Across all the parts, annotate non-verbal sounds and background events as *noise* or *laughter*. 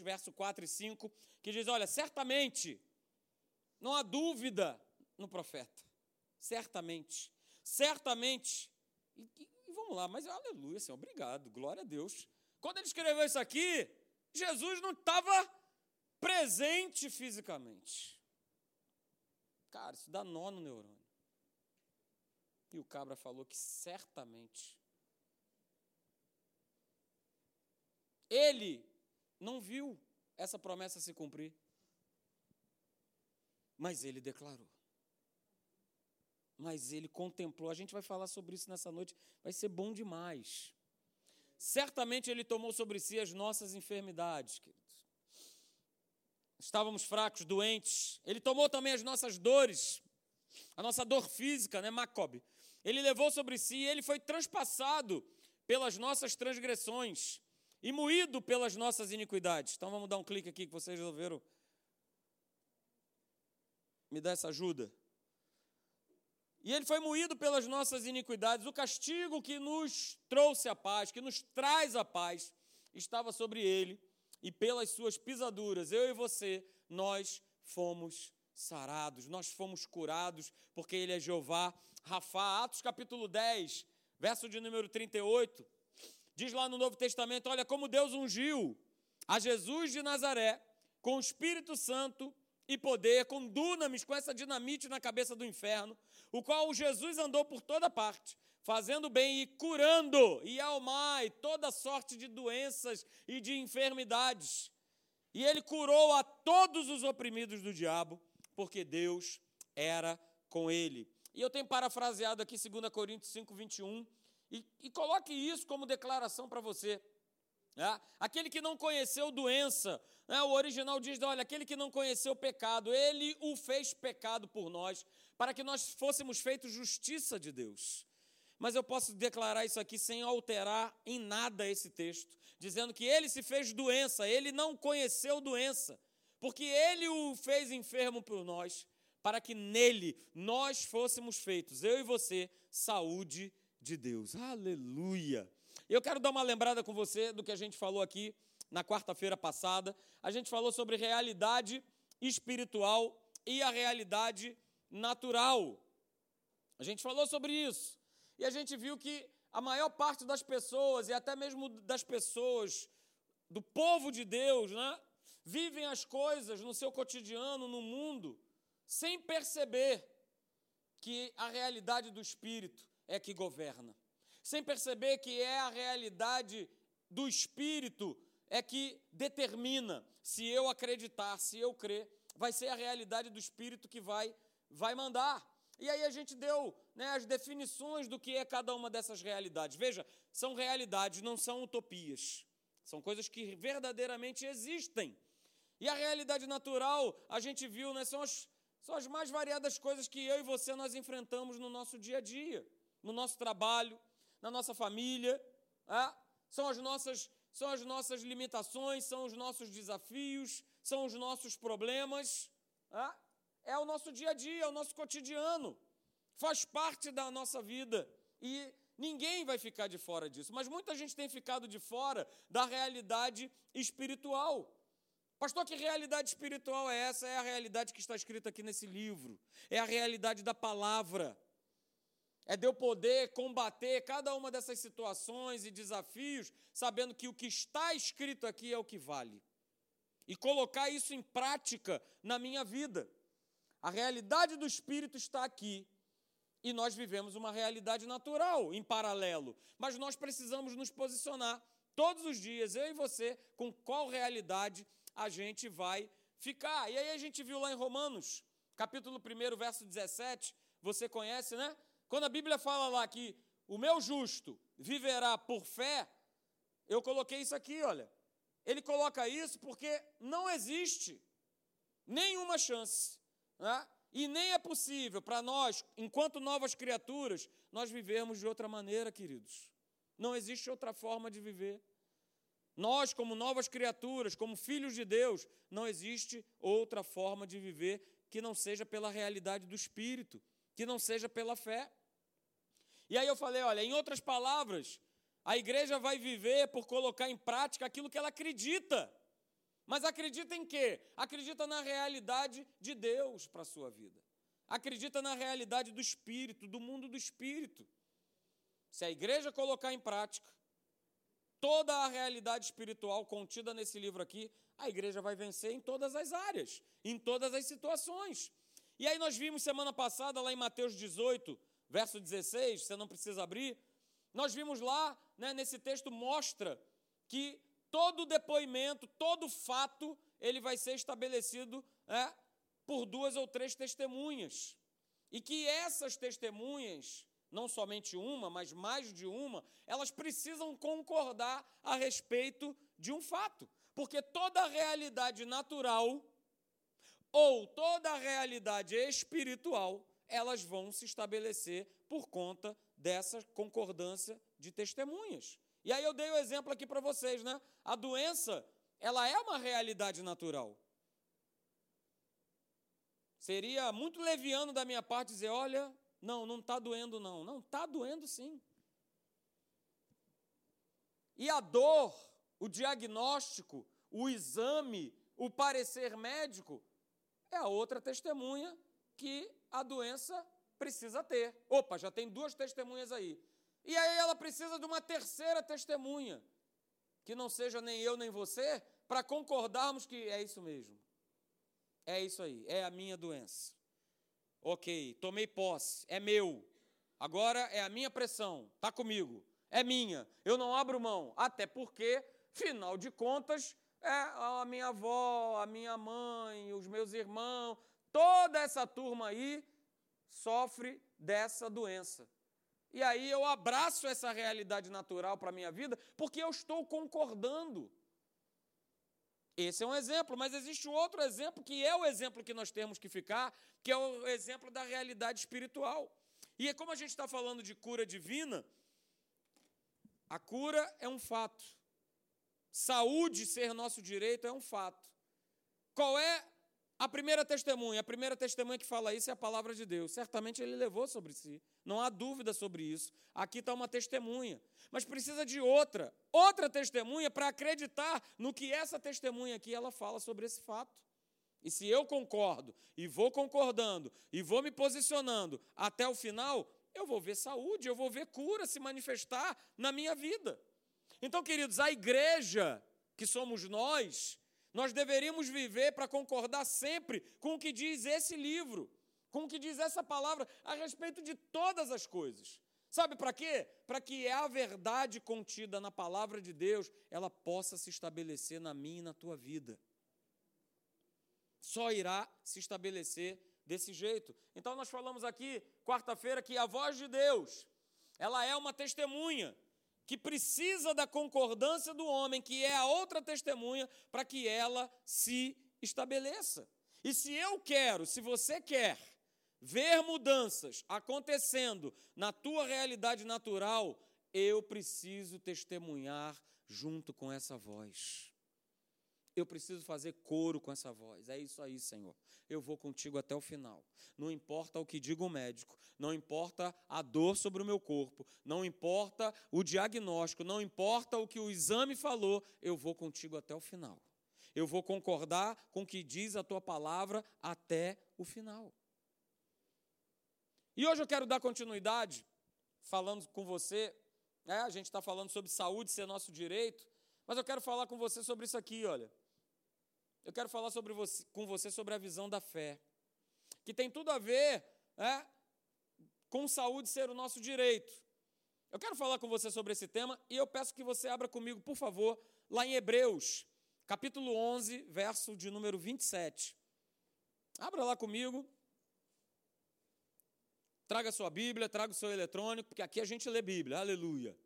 verso 4 e 5, que diz: Olha, certamente, não há dúvida no profeta. Certamente. Certamente. E, e, vamos lá, mas aleluia, Senhor, obrigado, glória a Deus. Quando ele escreveu isso aqui, Jesus não estava presente fisicamente. Cara, isso dá nó no neurônio. E o cabra falou que certamente ele não viu essa promessa se cumprir. Mas ele declarou. Mas ele contemplou. A gente vai falar sobre isso nessa noite. Vai ser bom demais. Certamente ele tomou sobre si as nossas enfermidades, queridos. Estávamos fracos, doentes. Ele tomou também as nossas dores, a nossa dor física, né, Macob? Ele levou sobre si, ele foi transpassado pelas nossas transgressões e moído pelas nossas iniquidades. Então vamos dar um clique aqui que vocês resolveram me dar essa ajuda. E ele foi moído pelas nossas iniquidades. O castigo que nos trouxe a paz, que nos traz a paz, estava sobre ele, e pelas suas pisaduras, eu e você, nós fomos sarados, nós fomos curados, porque ele é Jeová. Rafá, Atos capítulo 10, verso de número 38. Diz lá no Novo Testamento: olha como Deus ungiu a Jesus de Nazaré com o Espírito Santo e poder, com dunamis, com essa dinamite na cabeça do inferno, o qual Jesus andou por toda parte, fazendo bem e curando, e almai toda sorte de doenças e de enfermidades. E ele curou a todos os oprimidos do diabo, porque Deus era com ele. E eu tenho parafraseado aqui 2 Coríntios 5, 21, e, e coloque isso como declaração para você. É? Aquele que não conheceu doença, né? o original diz: olha, aquele que não conheceu pecado, ele o fez pecado por nós, para que nós fôssemos feitos justiça de Deus. Mas eu posso declarar isso aqui sem alterar em nada esse texto, dizendo que ele se fez doença, ele não conheceu doença, porque ele o fez enfermo por nós, para que nele nós fôssemos feitos, eu e você, saúde de Deus. Aleluia! Eu quero dar uma lembrada com você do que a gente falou aqui na quarta-feira passada. A gente falou sobre realidade espiritual e a realidade natural. A gente falou sobre isso. E a gente viu que a maior parte das pessoas, e até mesmo das pessoas do povo de Deus, né, vivem as coisas no seu cotidiano, no mundo, sem perceber que a realidade do espírito é que governa. Sem perceber que é a realidade do Espírito é que determina se eu acreditar, se eu crer, vai ser a realidade do Espírito que vai, vai mandar. E aí a gente deu né, as definições do que é cada uma dessas realidades. Veja, são realidades, não são utopias. São coisas que verdadeiramente existem. E a realidade natural, a gente viu, né, são, as, são as mais variadas coisas que eu e você nós enfrentamos no nosso dia a dia no nosso trabalho, na nossa família. É? São, as nossas, são as nossas limitações, são os nossos desafios, são os nossos problemas. É? é o nosso dia a dia, é o nosso cotidiano. Faz parte da nossa vida. E ninguém vai ficar de fora disso. Mas muita gente tem ficado de fora da realidade espiritual. Pastor, que realidade espiritual é essa? É a realidade que está escrita aqui nesse livro. É a realidade da palavra. É de eu poder combater cada uma dessas situações e desafios, sabendo que o que está escrito aqui é o que vale. E colocar isso em prática na minha vida. A realidade do Espírito está aqui. E nós vivemos uma realidade natural em paralelo. Mas nós precisamos nos posicionar todos os dias, eu e você, com qual realidade a gente vai ficar. E aí a gente viu lá em Romanos, capítulo 1, verso 17. Você conhece, né? Quando a Bíblia fala lá que o meu justo viverá por fé, eu coloquei isso aqui, olha. Ele coloca isso porque não existe nenhuma chance, né? e nem é possível para nós, enquanto novas criaturas, nós vivermos de outra maneira, queridos. Não existe outra forma de viver. Nós, como novas criaturas, como filhos de Deus, não existe outra forma de viver que não seja pela realidade do Espírito, que não seja pela fé. E aí eu falei: olha, em outras palavras, a igreja vai viver por colocar em prática aquilo que ela acredita. Mas acredita em quê? Acredita na realidade de Deus para a sua vida. Acredita na realidade do espírito, do mundo do espírito. Se a igreja colocar em prática toda a realidade espiritual contida nesse livro aqui, a igreja vai vencer em todas as áreas, em todas as situações. E aí nós vimos semana passada, lá em Mateus 18, verso 16, você não precisa abrir, nós vimos lá, né, nesse texto, mostra que todo depoimento, todo fato, ele vai ser estabelecido né, por duas ou três testemunhas. E que essas testemunhas, não somente uma, mas mais de uma, elas precisam concordar a respeito de um fato. Porque toda a realidade natural ou toda a realidade espiritual, elas vão se estabelecer por conta dessa concordância de testemunhas. E aí eu dei o exemplo aqui para vocês, né? A doença, ela é uma realidade natural. Seria muito leviano da minha parte dizer, olha, não, não está doendo não. Não, está doendo sim. E a dor, o diagnóstico, o exame, o parecer médico, é a outra testemunha que a doença precisa ter. Opa, já tem duas testemunhas aí. E aí ela precisa de uma terceira testemunha, que não seja nem eu nem você, para concordarmos que é isso mesmo. É isso aí, é a minha doença. Ok, tomei posse, é meu. Agora é a minha pressão, está comigo, é minha. Eu não abro mão, até porque, final de contas, é a minha avó, a minha mãe, os meus irmãos, toda essa turma aí sofre dessa doença. E aí eu abraço essa realidade natural para a minha vida, porque eu estou concordando. Esse é um exemplo, mas existe outro exemplo que é o exemplo que nós temos que ficar, que é o exemplo da realidade espiritual. E é como a gente está falando de cura divina, a cura é um fato. Saúde ser nosso direito é um fato. Qual é a primeira testemunha? A primeira testemunha que fala isso é a palavra de Deus. Certamente ele levou sobre si. Não há dúvida sobre isso. Aqui está uma testemunha. Mas precisa de outra, outra testemunha para acreditar no que essa testemunha aqui ela fala sobre esse fato. E se eu concordo, e vou concordando, e vou me posicionando até o final, eu vou ver saúde, eu vou ver cura se manifestar na minha vida. Então, queridos, a igreja, que somos nós, nós deveríamos viver para concordar sempre com o que diz esse livro com o que diz essa palavra a respeito de todas as coisas. Sabe para quê? Para que a verdade contida na palavra de Deus, ela possa se estabelecer na minha e na tua vida. Só irá se estabelecer desse jeito. Então nós falamos aqui, quarta-feira, que a voz de Deus, ela é uma testemunha que precisa da concordância do homem, que é a outra testemunha, para que ela se estabeleça. E se eu quero, se você quer, ver mudanças acontecendo na tua realidade natural, eu preciso testemunhar junto com essa voz. Eu preciso fazer coro com essa voz. É isso aí, Senhor. Eu vou contigo até o final. Não importa o que diga o médico, não importa a dor sobre o meu corpo, não importa o diagnóstico, não importa o que o exame falou, eu vou contigo até o final. Eu vou concordar com o que diz a tua palavra até o final. E hoje eu quero dar continuidade, falando com você. É, a gente está falando sobre saúde ser nosso direito, mas eu quero falar com você sobre isso aqui, olha. Eu quero falar sobre você, com você sobre a visão da fé, que tem tudo a ver é, com saúde ser o nosso direito. Eu quero falar com você sobre esse tema e eu peço que você abra comigo, por favor, lá em Hebreus, capítulo 11, verso de número 27. Abra lá comigo. Traga sua Bíblia, traga o seu eletrônico, porque aqui a gente lê Bíblia, aleluia.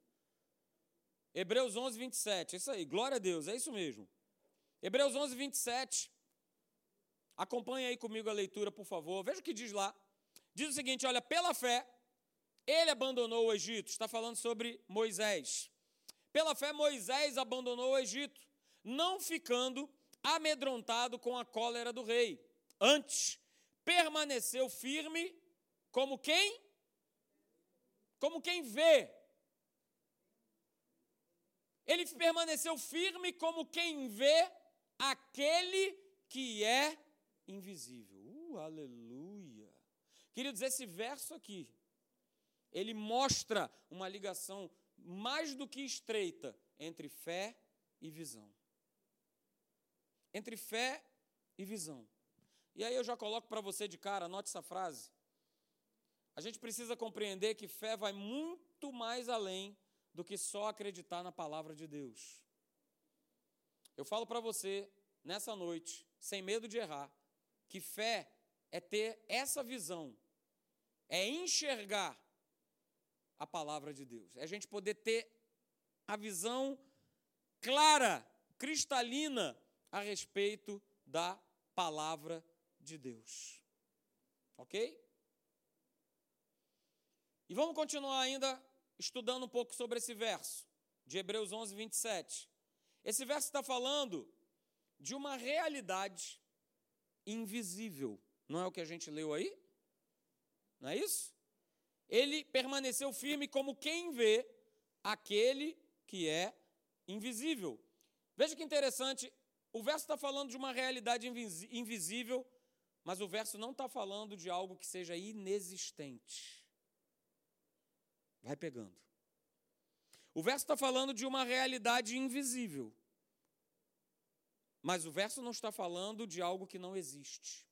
Hebreus 11, 27, é isso aí, glória a Deus, é isso mesmo. Hebreus 11, 27. Acompanhe aí comigo a leitura, por favor. Veja o que diz lá. Diz o seguinte: olha, pela fé, ele abandonou o Egito. Está falando sobre Moisés. Pela fé, Moisés abandonou o Egito, não ficando amedrontado com a cólera do rei. Antes, permaneceu firme como quem? Como quem vê. Ele permaneceu firme como quem vê aquele que é invisível. Uh, aleluia. Queridos, esse verso aqui, ele mostra uma ligação mais do que estreita entre fé e visão. Entre fé e visão. E aí eu já coloco para você de cara, anote essa frase. A gente precisa compreender que fé vai muito mais além do que só acreditar na palavra de Deus. Eu falo para você, nessa noite, sem medo de errar, que fé é ter essa visão, é enxergar a palavra de Deus, é a gente poder ter a visão clara, cristalina a respeito da palavra de Deus. Ok? E vamos continuar ainda estudando um pouco sobre esse verso, de Hebreus 11, 27. Esse verso está falando de uma realidade invisível. Não é o que a gente leu aí? Não é isso? Ele permaneceu firme como quem vê aquele que é invisível. Veja que interessante, o verso está falando de uma realidade invisível, mas o verso não está falando de algo que seja inexistente. Vai pegando. O verso está falando de uma realidade invisível. Mas o verso não está falando de algo que não existe.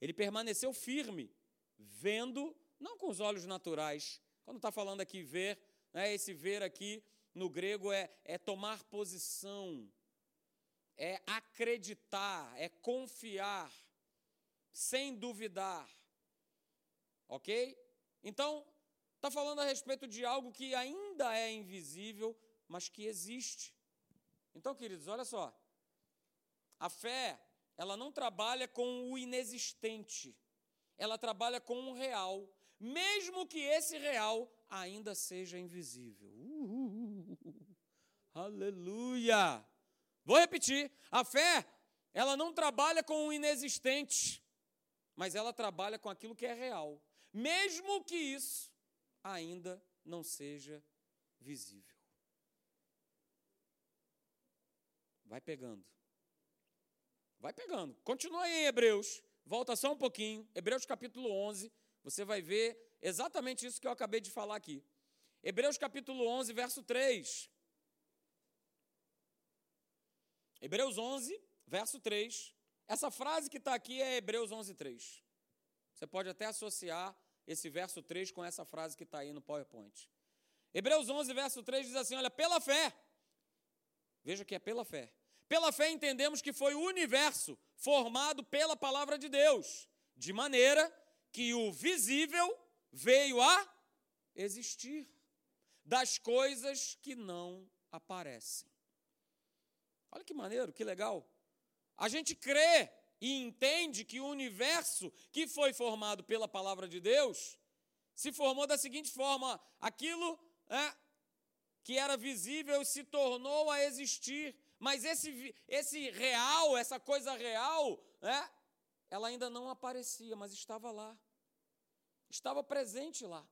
Ele permaneceu firme, vendo, não com os olhos naturais. Quando está falando aqui ver, né, esse ver aqui no grego é, é tomar posição, é acreditar, é confiar, sem duvidar. Ok? Então, Está falando a respeito de algo que ainda é invisível, mas que existe. Então, queridos, olha só. A fé, ela não trabalha com o inexistente. Ela trabalha com o real, mesmo que esse real ainda seja invisível. Uh, aleluia! Vou repetir. A fé, ela não trabalha com o inexistente, mas ela trabalha com aquilo que é real. Mesmo que isso ainda não seja visível. Vai pegando. Vai pegando. Continua aí em Hebreus. Volta só um pouquinho. Hebreus capítulo 11. Você vai ver exatamente isso que eu acabei de falar aqui. Hebreus capítulo 11, verso 3. Hebreus 11, verso 3. Essa frase que está aqui é Hebreus 11, 3. Você pode até associar esse verso 3 com essa frase que está aí no PowerPoint. Hebreus 11, verso 3 diz assim: Olha, pela fé, veja que é pela fé. Pela fé entendemos que foi o universo formado pela palavra de Deus, de maneira que o visível veio a existir das coisas que não aparecem. Olha que maneiro, que legal. A gente crê e entende que o universo que foi formado pela palavra de Deus se formou da seguinte forma: aquilo é, que era visível se tornou a existir, mas esse, esse real, essa coisa real, é, ela ainda não aparecia, mas estava lá, estava presente lá.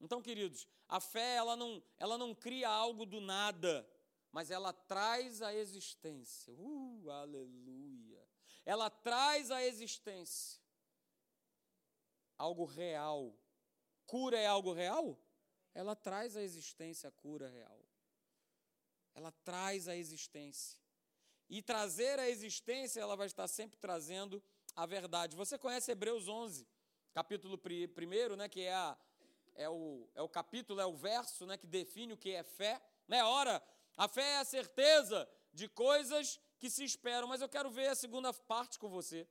Então, queridos, a fé ela não, ela não cria algo do nada, mas ela traz a existência. Uh, aleluia! Ela traz a existência algo real. Cura é algo real? Ela traz a existência a cura real. Ela traz a existência. E trazer a existência, ela vai estar sempre trazendo a verdade. Você conhece Hebreus 11, capítulo 1, né, que é, a, é, o, é o capítulo, é o verso né, que define o que é fé. Né? Ora, a fé é a certeza de coisas que se esperam, mas eu quero ver a segunda parte com você.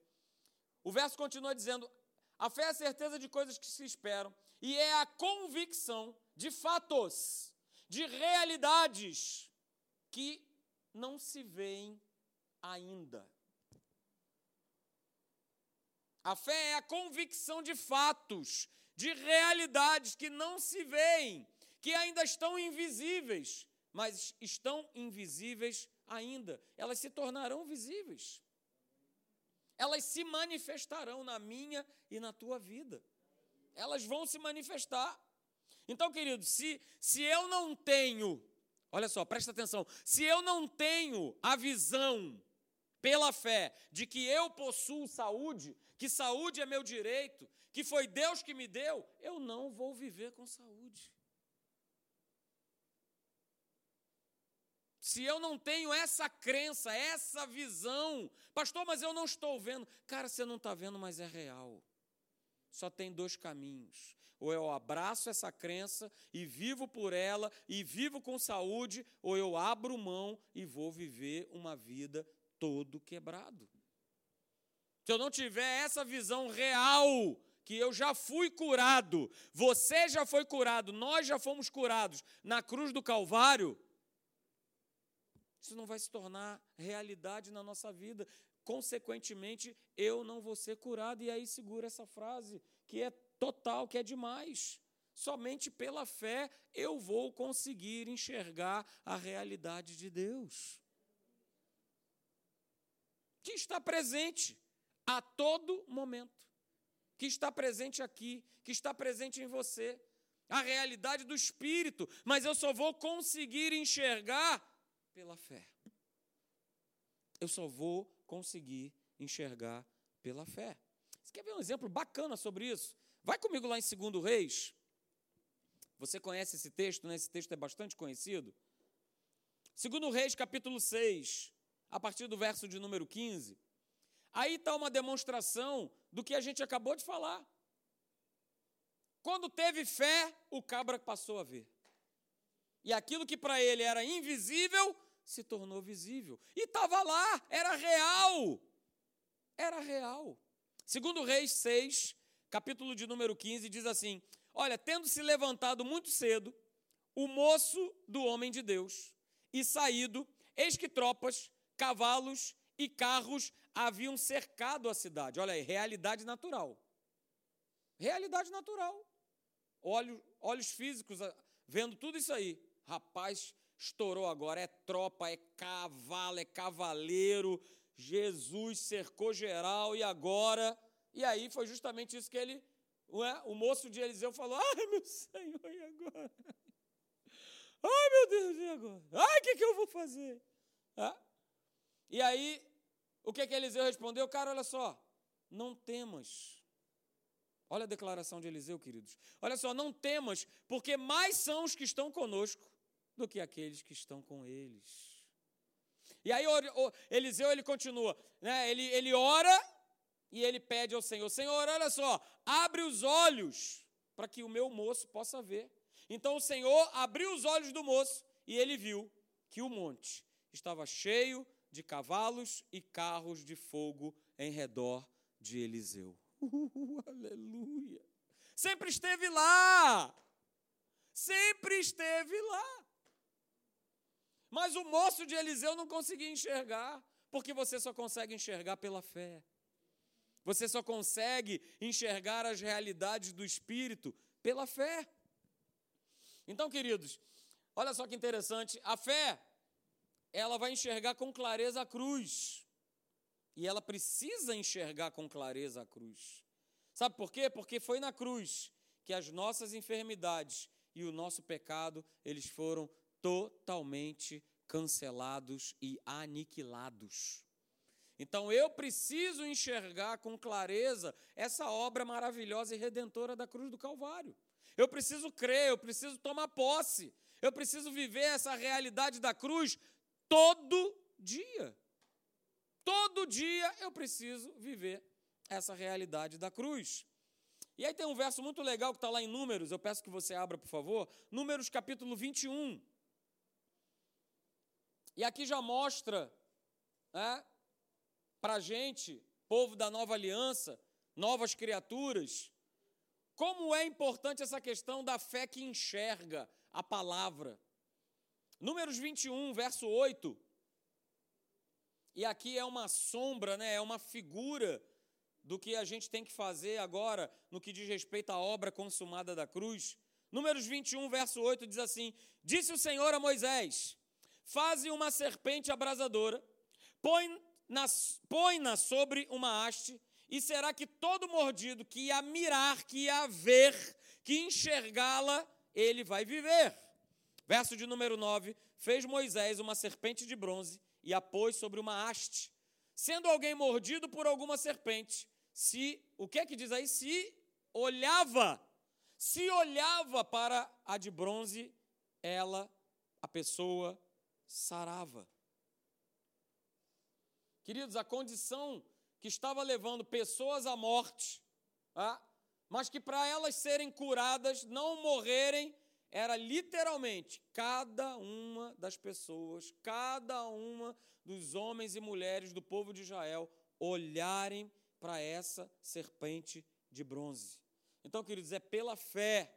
O verso continua dizendo: a fé é a certeza de coisas que se esperam e é a convicção de fatos, de realidades que não se veem ainda. A fé é a convicção de fatos, de realidades que não se veem, que ainda estão invisíveis, mas estão invisíveis ainda. Elas se tornarão visíveis. Elas se manifestarão na minha e na tua vida. Elas vão se manifestar. Então, querido, se, se eu não tenho Olha só, presta atenção. Se eu não tenho a visão pela fé de que eu possuo saúde, que saúde é meu direito, que foi Deus que me deu, eu não vou viver com saúde. Se eu não tenho essa crença, essa visão, pastor, mas eu não estou vendo. Cara, você não está vendo, mas é real. Só tem dois caminhos. Ou eu abraço essa crença e vivo por ela e vivo com saúde, ou eu abro mão e vou viver uma vida todo quebrado. Se eu não tiver essa visão real, que eu já fui curado, você já foi curado, nós já fomos curados na cruz do Calvário, isso não vai se tornar realidade na nossa vida. Consequentemente, eu não vou ser curado. E aí segura essa frase, que é total, que é demais. Somente pela fé eu vou conseguir enxergar a realidade de Deus. Que está presente a todo momento. Que está presente aqui, que está presente em você. A realidade do Espírito. Mas eu só vou conseguir enxergar pela fé. Eu só vou conseguir enxergar pela fé. Você quer ver um exemplo bacana sobre isso? Vai comigo lá em 2 Reis. Você conhece esse texto, né? Esse texto é bastante conhecido. 2 Reis, capítulo 6, a partir do verso de número 15. Aí está uma demonstração do que a gente acabou de falar. Quando teve fé, o cabra passou a ver. E aquilo que para ele era invisível se tornou visível. E estava lá, era real. Era real. Segundo Reis 6, capítulo de número 15, diz assim: Olha, tendo se levantado muito cedo, o moço do homem de Deus, e saído, eis que tropas, cavalos e carros haviam cercado a cidade. Olha aí, realidade natural. Realidade natural. Olhos, olhos físicos vendo tudo isso aí. Rapaz, estourou agora. É tropa, é cavalo, é cavaleiro. Jesus cercou geral e agora. E aí foi justamente isso que ele. É? O moço de Eliseu falou: Ai, meu Senhor, e agora? *laughs* Ai, meu Deus, e agora? Ai, o que, que eu vou fazer? É? E aí, o que, que Eliseu respondeu? Cara, olha só, não temas. Olha a declaração de Eliseu, queridos. Olha só, não temas, porque mais são os que estão conosco do que aqueles que estão com eles. E aí Eliseu ele continua, né? ele, ele ora e ele pede ao Senhor: Senhor, olha só, abre os olhos para que o meu moço possa ver. Então o Senhor abriu os olhos do moço e ele viu que o monte estava cheio de cavalos e carros de fogo em redor de Eliseu. *laughs* Uh, aleluia! Sempre esteve lá! Sempre esteve lá. Mas o moço de Eliseu não conseguia enxergar, porque você só consegue enxergar pela fé. Você só consegue enxergar as realidades do Espírito pela fé. Então, queridos, olha só que interessante, a fé, ela vai enxergar com clareza a cruz. E ela precisa enxergar com clareza a cruz. Sabe por quê? Porque foi na cruz que as nossas enfermidades e o nosso pecado, eles foram totalmente cancelados e aniquilados. Então eu preciso enxergar com clareza essa obra maravilhosa e redentora da cruz do Calvário. Eu preciso crer, eu preciso tomar posse, eu preciso viver essa realidade da cruz todo dia. Todo dia eu preciso viver essa realidade da cruz. E aí tem um verso muito legal que está lá em Números, eu peço que você abra, por favor. Números capítulo 21. E aqui já mostra né, para a gente, povo da nova aliança, novas criaturas, como é importante essa questão da fé que enxerga a palavra. Números 21, verso 8. E aqui é uma sombra, né, é uma figura do que a gente tem que fazer agora no que diz respeito à obra consumada da cruz. Números 21, verso 8 diz assim: Disse o Senhor a Moisés: Faze uma serpente abrasadora, põe-na põe -na sobre uma haste, e será que todo mordido que ia mirar, que ia ver, que enxergá-la, ele vai viver. Verso de número 9: fez Moisés uma serpente de bronze e a pôs sobre uma haste. Sendo alguém mordido por alguma serpente, se o que é que diz aí? Se olhava, se olhava para a de bronze, ela, a pessoa, sarava. Queridos, a condição que estava levando pessoas à morte, ah, mas que para elas serem curadas, não morrerem, era literalmente cada uma das pessoas, cada uma dos homens e mulheres do povo de Israel olharem para essa serpente de bronze. Então, queridos, é pela fé,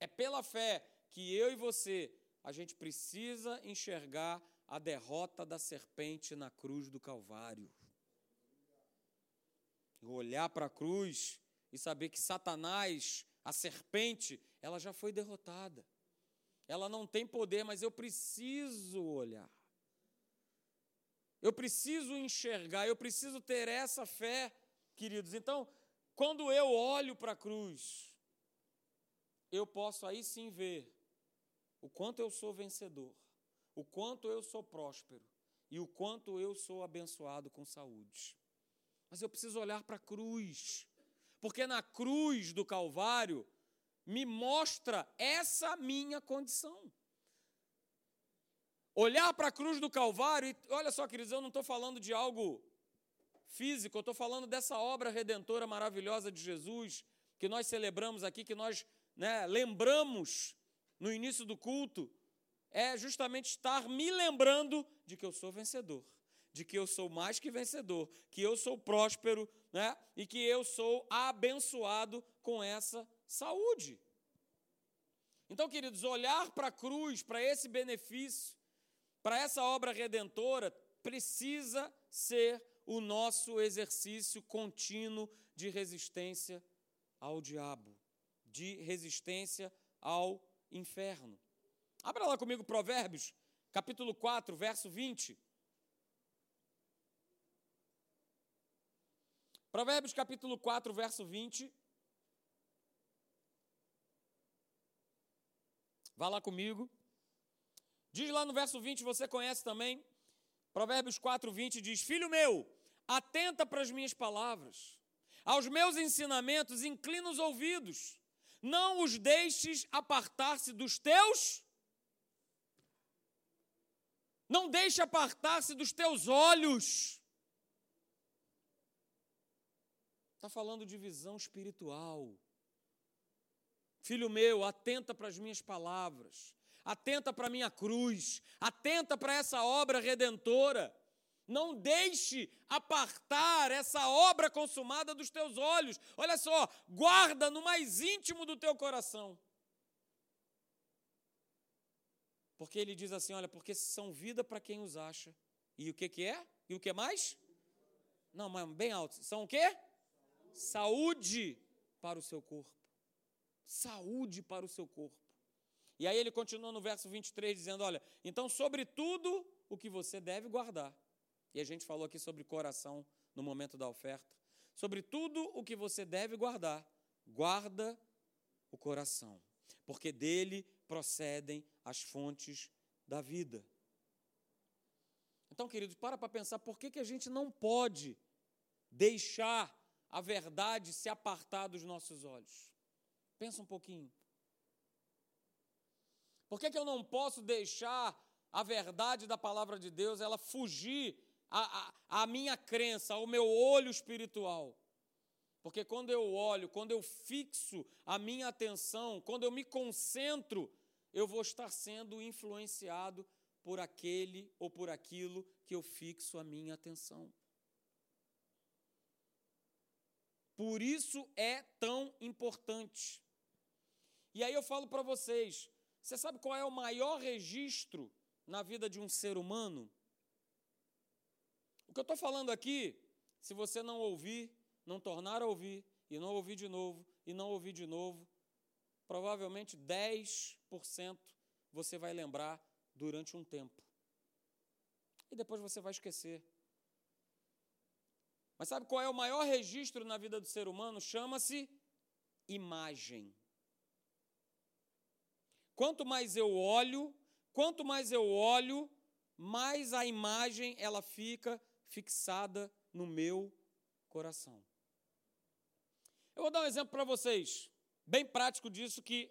é pela fé que eu e você, a gente precisa enxergar a derrota da serpente na cruz do Calvário. Olhar para a cruz e saber que Satanás, a serpente, ela já foi derrotada. Ela não tem poder, mas eu preciso olhar. Eu preciso enxergar, eu preciso ter essa fé, queridos. Então, quando eu olho para a cruz, eu posso aí sim ver o quanto eu sou vencedor, o quanto eu sou próspero e o quanto eu sou abençoado com saúde. Mas eu preciso olhar para a cruz, porque na cruz do Calvário me mostra essa minha condição. Olhar para a cruz do Calvário, e olha só, queridos, eu não estou falando de algo físico, eu estou falando dessa obra redentora maravilhosa de Jesus, que nós celebramos aqui, que nós né, lembramos no início do culto, é justamente estar me lembrando de que eu sou vencedor, de que eu sou mais que vencedor, que eu sou próspero, né, e que eu sou abençoado com essa saúde. Então, queridos, olhar para a cruz, para esse benefício, para essa obra redentora, precisa ser o nosso exercício contínuo de resistência ao diabo, de resistência ao inferno. Abra lá comigo Provérbios, capítulo 4, verso 20. Provérbios capítulo 4, verso 20. Vá lá comigo. Diz lá no verso 20, você conhece também. Provérbios 4, 20 diz: Filho meu, atenta para as minhas palavras, aos meus ensinamentos, inclina os ouvidos, não os deixes apartar-se dos teus. Não deixe apartar-se dos teus olhos. Está falando de visão espiritual. Filho meu, atenta para as minhas palavras, atenta para a minha cruz, atenta para essa obra redentora. Não deixe apartar essa obra consumada dos teus olhos. Olha só, guarda no mais íntimo do teu coração. Porque ele diz assim: olha, porque são vida para quem os acha. E o que, que é? E o que mais? Não, mas bem alto. São o quê? Saúde para o seu corpo saúde para o seu corpo. E aí ele continua no verso 23 dizendo: Olha, então sobre tudo o que você deve guardar. E a gente falou aqui sobre coração no momento da oferta. Sobre tudo o que você deve guardar, guarda o coração, porque dele procedem as fontes da vida. Então, queridos, para para pensar por que, que a gente não pode deixar a verdade se apartar dos nossos olhos. Pensa um pouquinho. Por que, que eu não posso deixar a verdade da palavra de Deus ela fugir a, a, minha crença, ao meu olho espiritual? Porque quando eu olho, quando eu fixo a minha atenção, quando eu me concentro, eu vou estar sendo influenciado por aquele ou por aquilo que eu fixo a minha atenção. Por isso é tão importante. E aí eu falo para vocês: você sabe qual é o maior registro na vida de um ser humano? O que eu estou falando aqui, se você não ouvir, não tornar a ouvir, e não ouvir de novo, e não ouvir de novo, provavelmente 10% você vai lembrar durante um tempo. E depois você vai esquecer. Mas sabe qual é o maior registro na vida do ser humano? Chama-se imagem. Quanto mais eu olho, quanto mais eu olho, mais a imagem ela fica fixada no meu coração. Eu vou dar um exemplo para vocês, bem prático disso que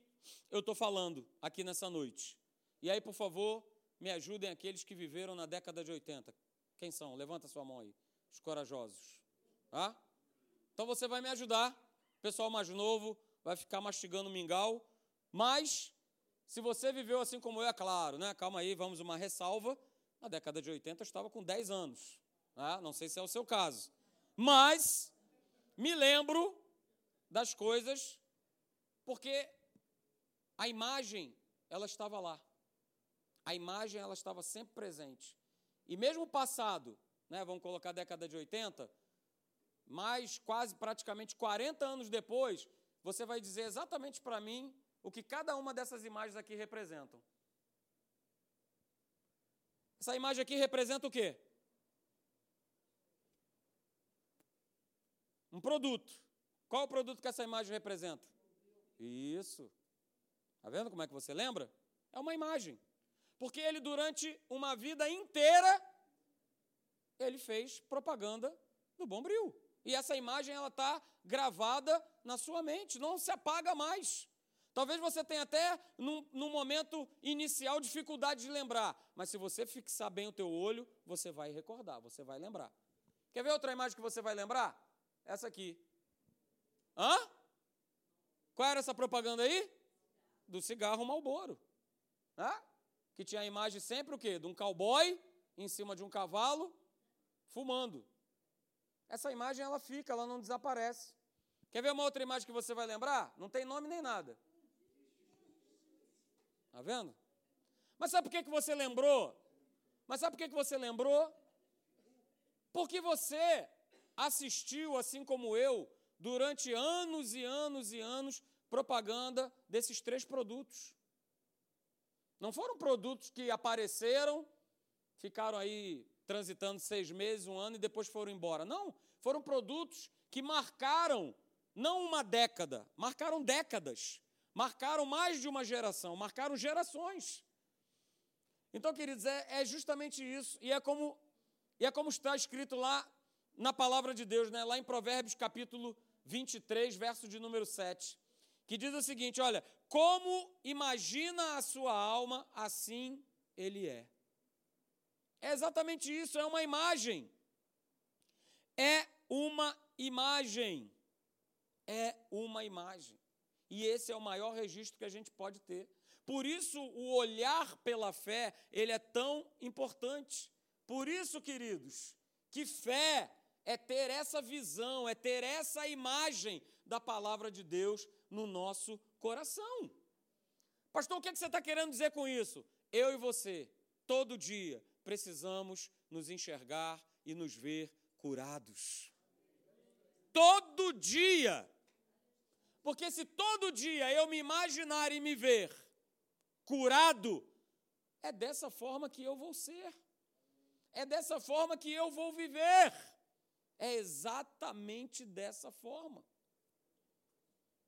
eu estou falando aqui nessa noite. E aí, por favor, me ajudem aqueles que viveram na década de 80. Quem são? Levanta sua mão aí. Os corajosos. Ah? Então você vai me ajudar. O pessoal mais novo vai ficar mastigando mingau. Mas, se você viveu assim como eu, é claro, né? Calma aí, vamos uma ressalva. Na década de 80 eu estava com 10 anos. Ah, não sei se é o seu caso. Mas, me lembro das coisas, porque a imagem, ela estava lá. A imagem, ela estava sempre presente. E mesmo passado, né, vamos colocar a década de 80, mais quase praticamente 40 anos depois, você vai dizer exatamente para mim o que cada uma dessas imagens aqui representam. Essa imagem aqui representa o quê? Um produto. Qual o produto que essa imagem representa? Isso. Está vendo como é que você lembra? É uma imagem. Porque ele, durante uma vida inteira, ele fez propaganda do Bombril. E essa imagem ela está gravada na sua mente, não se apaga mais. Talvez você tenha até, num, num, momento inicial, dificuldade de lembrar. Mas se você fixar bem o teu olho, você vai recordar, você vai lembrar. Quer ver outra imagem que você vai lembrar? Essa aqui. Hã? Qual era essa propaganda aí? Do cigarro Malboro. Hã? Que tinha a imagem sempre o quê? De um cowboy em cima de um cavalo, fumando. Essa imagem ela fica, ela não desaparece. Quer ver uma outra imagem que você vai lembrar? Não tem nome nem nada. Está vendo? Mas sabe por que, que você lembrou? Mas sabe por que, que você lembrou? Porque você assistiu, assim como eu, durante anos e anos e anos, propaganda desses três produtos. Não foram produtos que apareceram, ficaram aí transitando seis meses, um ano e depois foram embora. Não, foram produtos que marcaram não uma década, marcaram décadas, marcaram mais de uma geração, marcaram gerações. Então, queridos, é, é justamente isso, e é como, e é como está escrito lá na palavra de Deus, né? lá em Provérbios capítulo 23, verso de número 7, que diz o seguinte: olha, como imagina a sua alma, assim ele é. É exatamente isso, é uma imagem. É uma imagem. É uma imagem. E esse é o maior registro que a gente pode ter. Por isso, o olhar pela fé, ele é tão importante. Por isso, queridos, que fé é ter essa visão, é ter essa imagem da palavra de Deus no nosso coração. Pastor, o que, é que você está querendo dizer com isso? Eu e você, todo dia, precisamos nos enxergar e nos ver curados. Todo dia. Porque se todo dia eu me imaginar e me ver curado, é dessa forma que eu vou ser. É dessa forma que eu vou viver. É exatamente dessa forma.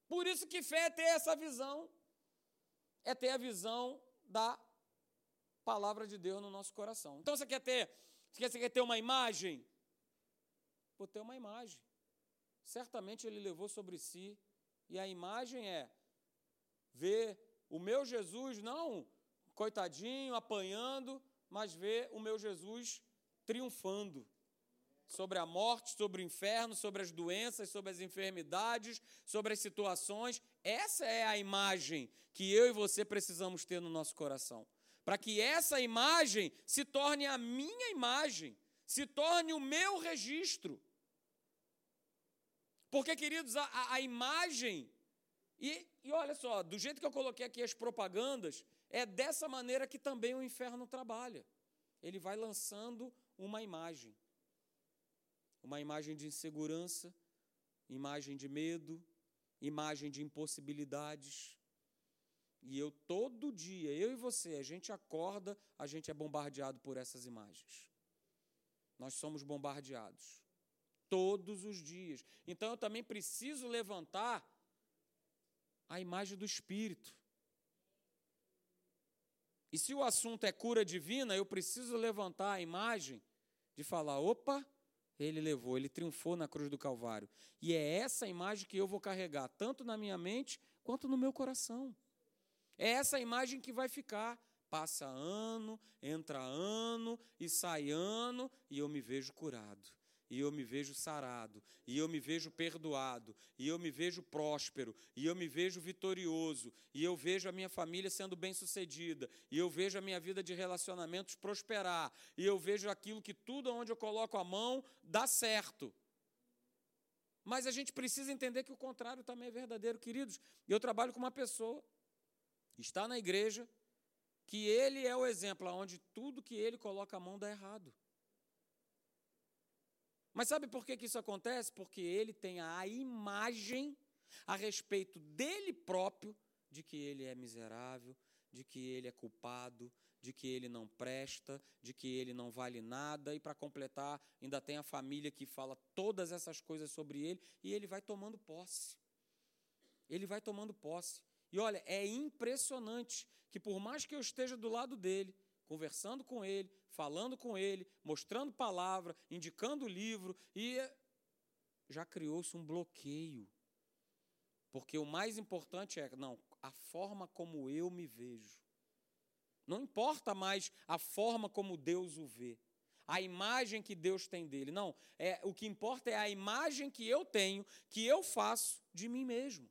Por isso que fé é ter essa visão. É ter a visão da palavra de Deus no nosso coração. Então você quer ter, você quer ter uma imagem? Vou ter uma imagem. Certamente ele levou sobre si, e a imagem é ver o meu Jesus, não coitadinho, apanhando, mas ver o meu Jesus triunfando sobre a morte, sobre o inferno, sobre as doenças, sobre as enfermidades, sobre as situações. Essa é a imagem que eu e você precisamos ter no nosso coração para que essa imagem se torne a minha imagem, se torne o meu registro. Porque, queridos, a, a imagem, e, e olha só, do jeito que eu coloquei aqui as propagandas, é dessa maneira que também o inferno trabalha. Ele vai lançando uma imagem. Uma imagem de insegurança, imagem de medo, imagem de impossibilidades, e eu, todo dia, eu e você, a gente acorda, a gente é bombardeado por essas imagens. Nós somos bombardeados. Todos os dias. Então eu também preciso levantar a imagem do Espírito. E se o assunto é cura divina, eu preciso levantar a imagem de falar: opa, ele levou, ele triunfou na cruz do Calvário. E é essa imagem que eu vou carregar, tanto na minha mente quanto no meu coração. É essa imagem que vai ficar. Passa ano, entra ano e sai ano, e eu me vejo curado e eu me vejo sarado, e eu me vejo perdoado, e eu me vejo próspero, e eu me vejo vitorioso, e eu vejo a minha família sendo bem-sucedida, e eu vejo a minha vida de relacionamentos prosperar, e eu vejo aquilo que tudo onde eu coloco a mão dá certo. Mas a gente precisa entender que o contrário também é verdadeiro, queridos. Eu trabalho com uma pessoa, está na igreja, que ele é o exemplo onde tudo que ele coloca a mão dá errado. Mas sabe por que, que isso acontece? Porque ele tem a imagem a respeito dele próprio de que ele é miserável, de que ele é culpado, de que ele não presta, de que ele não vale nada, e para completar, ainda tem a família que fala todas essas coisas sobre ele, e ele vai tomando posse. Ele vai tomando posse. E olha, é impressionante que por mais que eu esteja do lado dele, conversando com ele, falando com ele, mostrando palavra, indicando o livro, e já criou-se um bloqueio. Porque o mais importante é, não, a forma como eu me vejo. Não importa mais a forma como Deus o vê, a imagem que Deus tem dele. Não, é o que importa é a imagem que eu tenho, que eu faço de mim mesmo.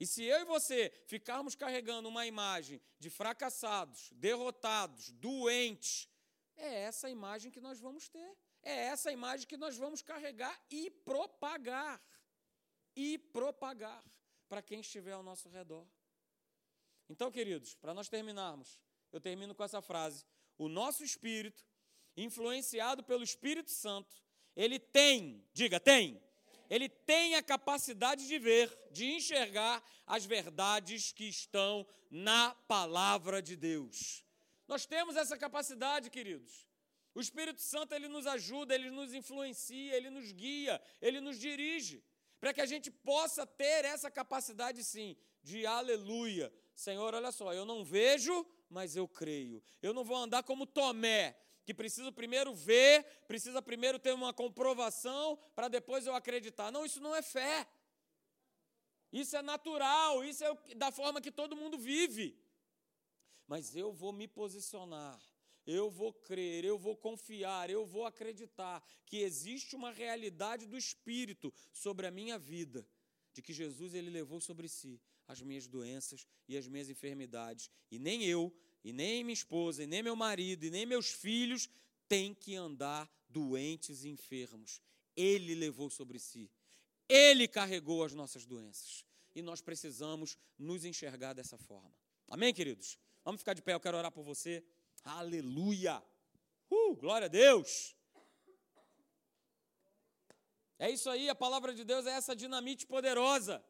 E se eu e você ficarmos carregando uma imagem de fracassados, derrotados, doentes, é essa imagem que nós vamos ter. É essa imagem que nós vamos carregar e propagar. E propagar para quem estiver ao nosso redor. Então, queridos, para nós terminarmos, eu termino com essa frase: o nosso espírito, influenciado pelo Espírito Santo, ele tem, diga, tem ele tem a capacidade de ver, de enxergar as verdades que estão na palavra de Deus. Nós temos essa capacidade, queridos. O Espírito Santo ele nos ajuda, ele nos influencia, ele nos guia, ele nos dirige, para que a gente possa ter essa capacidade sim de aleluia. Senhor, olha só, eu não vejo, mas eu creio. Eu não vou andar como Tomé, que preciso primeiro ver, precisa primeiro ter uma comprovação para depois eu acreditar. Não, isso não é fé. Isso é natural, isso é da forma que todo mundo vive. Mas eu vou me posicionar, eu vou crer, eu vou confiar, eu vou acreditar que existe uma realidade do Espírito sobre a minha vida, de que Jesus ele levou sobre si as minhas doenças e as minhas enfermidades, e nem eu, e nem minha esposa, e nem meu marido, e nem meus filhos têm que andar doentes e enfermos. Ele levou sobre si. Ele carregou as nossas doenças. E nós precisamos nos enxergar dessa forma. Amém, queridos? Vamos ficar de pé, eu quero orar por você. Aleluia! Uh, glória a Deus! É isso aí, a palavra de Deus é essa dinamite poderosa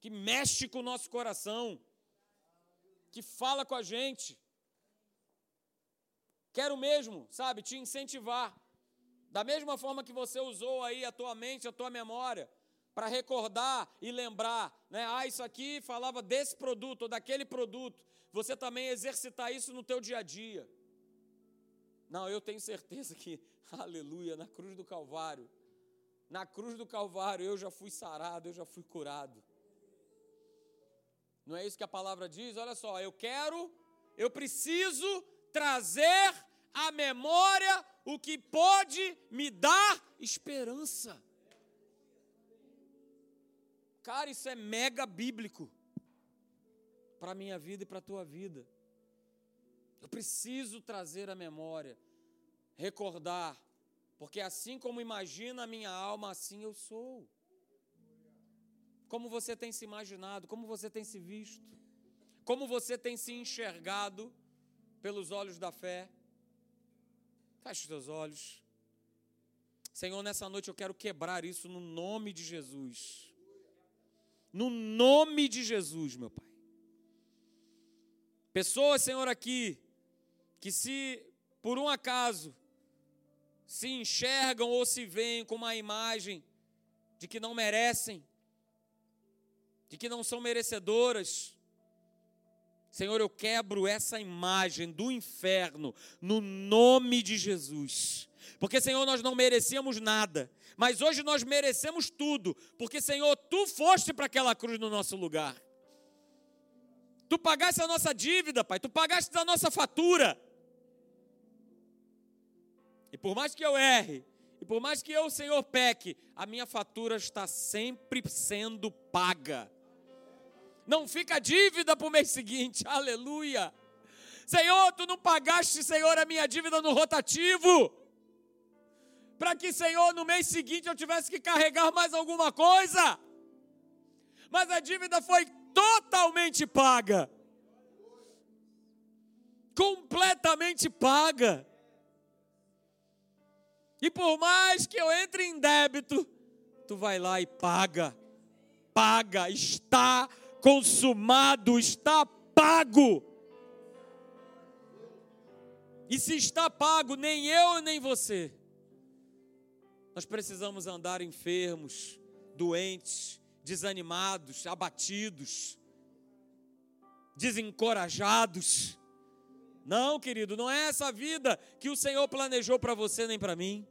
que mexe com o nosso coração que fala com a gente. Quero mesmo, sabe, te incentivar. Da mesma forma que você usou aí a tua mente, a tua memória, para recordar e lembrar, né? Ah, isso aqui falava desse produto ou daquele produto. Você também exercitar isso no teu dia a dia. Não, eu tenho certeza que, *laughs* aleluia, na cruz do Calvário, na cruz do Calvário eu já fui sarado, eu já fui curado. Não é isso que a palavra diz? Olha só, eu quero, eu preciso trazer à memória o que pode me dar esperança. Cara, isso é mega bíblico para a minha vida e para a tua vida. Eu preciso trazer à memória, recordar, porque assim como imagina a minha alma, assim eu sou. Como você tem se imaginado, como você tem se visto, como você tem se enxergado pelos olhos da fé. Feche os olhos. Senhor, nessa noite eu quero quebrar isso no nome de Jesus. No nome de Jesus, meu Pai. Pessoas, Senhor, aqui, que se por um acaso se enxergam ou se veem com uma imagem de que não merecem, de que não são merecedoras. Senhor, eu quebro essa imagem do inferno no nome de Jesus. Porque, Senhor, nós não merecíamos nada, mas hoje nós merecemos tudo, porque, Senhor, tu foste para aquela cruz no nosso lugar. Tu pagaste a nossa dívida, Pai, tu pagaste a nossa fatura. E por mais que eu erre, e por mais que eu, Senhor, peque, a minha fatura está sempre sendo paga. Não fica dívida para o mês seguinte, *laughs* aleluia. Senhor, tu não pagaste, Senhor, a minha dívida no rotativo. Para que, Senhor, no mês seguinte eu tivesse que carregar mais alguma coisa. Mas a dívida foi totalmente paga. Completamente paga. E por mais que eu entre em débito, tu vai lá e paga. Paga, está consumado, está pago. E se está pago, nem eu nem você. Nós precisamos andar enfermos, doentes, desanimados, abatidos, desencorajados. Não, querido, não é essa vida que o Senhor planejou para você nem para mim.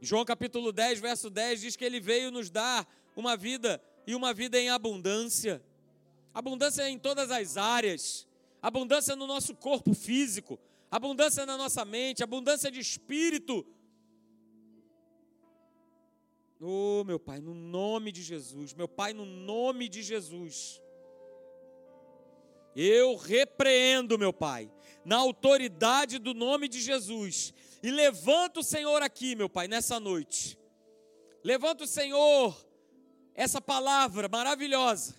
João capítulo 10, verso 10 diz que ele veio nos dar uma vida e uma vida em abundância. Abundância em todas as áreas. Abundância no nosso corpo físico, abundância na nossa mente, abundância de espírito. Oh, meu Pai, no nome de Jesus, meu Pai, no nome de Jesus. Eu repreendo, meu Pai, na autoridade do nome de Jesus, e levanto o Senhor aqui, meu Pai, nessa noite. Levanta o Senhor essa palavra maravilhosa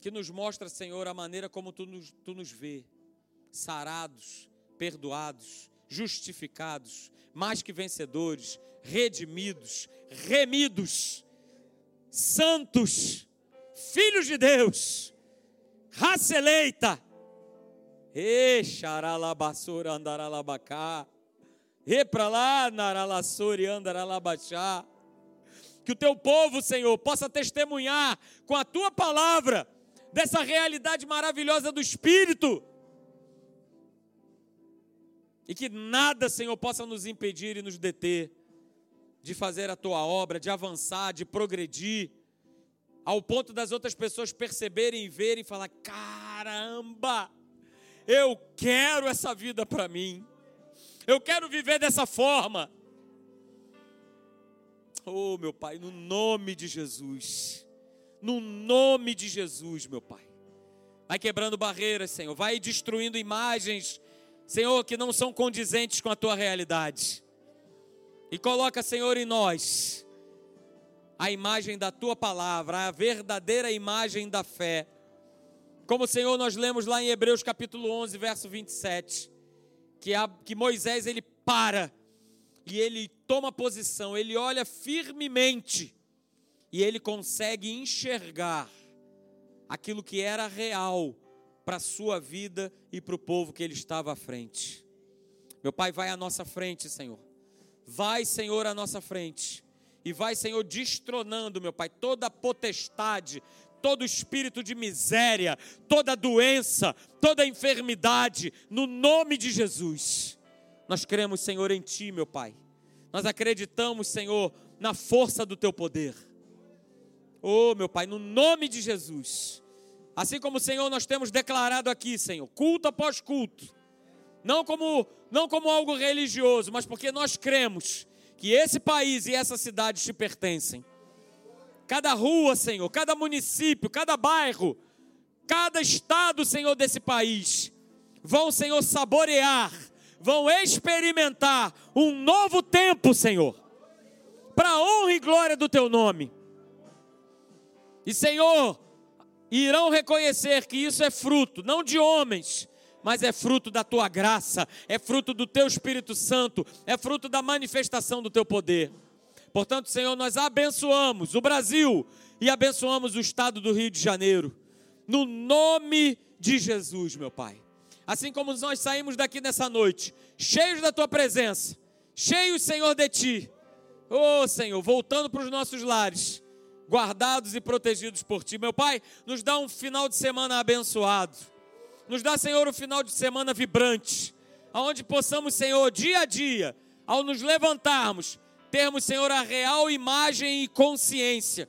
que nos mostra, Senhor, a maneira como tu nos, tu nos vê, sarados, perdoados, justificados, mais que vencedores, redimidos, remidos, santos, filhos de Deus, raça eleita e xaralabassura andaralabacá. E para lá, naralassuri andaralabachá. Que o teu povo, Senhor, possa testemunhar com a tua palavra dessa realidade maravilhosa do Espírito. E que nada, Senhor, possa nos impedir e nos deter de fazer a tua obra, de avançar, de progredir, ao ponto das outras pessoas perceberem e verem e falar: caramba, eu quero essa vida para mim. Eu quero viver dessa forma. Oh, meu Pai, no nome de Jesus. No nome de Jesus, meu Pai. Vai quebrando barreiras, Senhor. Vai destruindo imagens, Senhor, que não são condizentes com a tua realidade. E coloca, Senhor, em nós a imagem da tua palavra, a verdadeira imagem da fé como Senhor nós lemos lá em Hebreus capítulo 11, verso 27, que, a, que Moisés ele para e ele toma posição, ele olha firmemente e ele consegue enxergar aquilo que era real para a sua vida e para o povo que ele estava à frente. Meu Pai, vai à nossa frente, Senhor. Vai, Senhor, à nossa frente. E vai, Senhor, destronando, meu Pai, toda a potestade, todo espírito de miséria, toda doença, toda enfermidade, no nome de Jesus. Nós cremos, Senhor, em Ti, meu Pai. Nós acreditamos, Senhor, na força do Teu poder. Oh, meu Pai, no nome de Jesus. Assim como, Senhor, nós temos declarado aqui, Senhor, culto após culto. Não como, não como algo religioso, mas porque nós cremos que esse país e essa cidade te pertencem cada rua, Senhor, cada município, cada bairro, cada estado, Senhor, desse país, vão, Senhor, saborear, vão experimentar um novo tempo, Senhor, para honra e glória do Teu nome. E, Senhor, irão reconhecer que isso é fruto, não de homens, mas é fruto da tua graça, é fruto do teu Espírito Santo, é fruto da manifestação do teu poder. Portanto, Senhor, nós abençoamos o Brasil e abençoamos o estado do Rio de Janeiro. No nome de Jesus, meu Pai. Assim como nós saímos daqui nessa noite, cheios da tua presença, cheios, Senhor, de ti. Oh, Senhor, voltando para os nossos lares, guardados e protegidos por Ti. Meu Pai, nos dá um final de semana abençoado. Nos dá, Senhor, um final de semana vibrante, aonde possamos, Senhor, dia a dia, ao nos levantarmos, termos, Senhor, a real imagem e consciência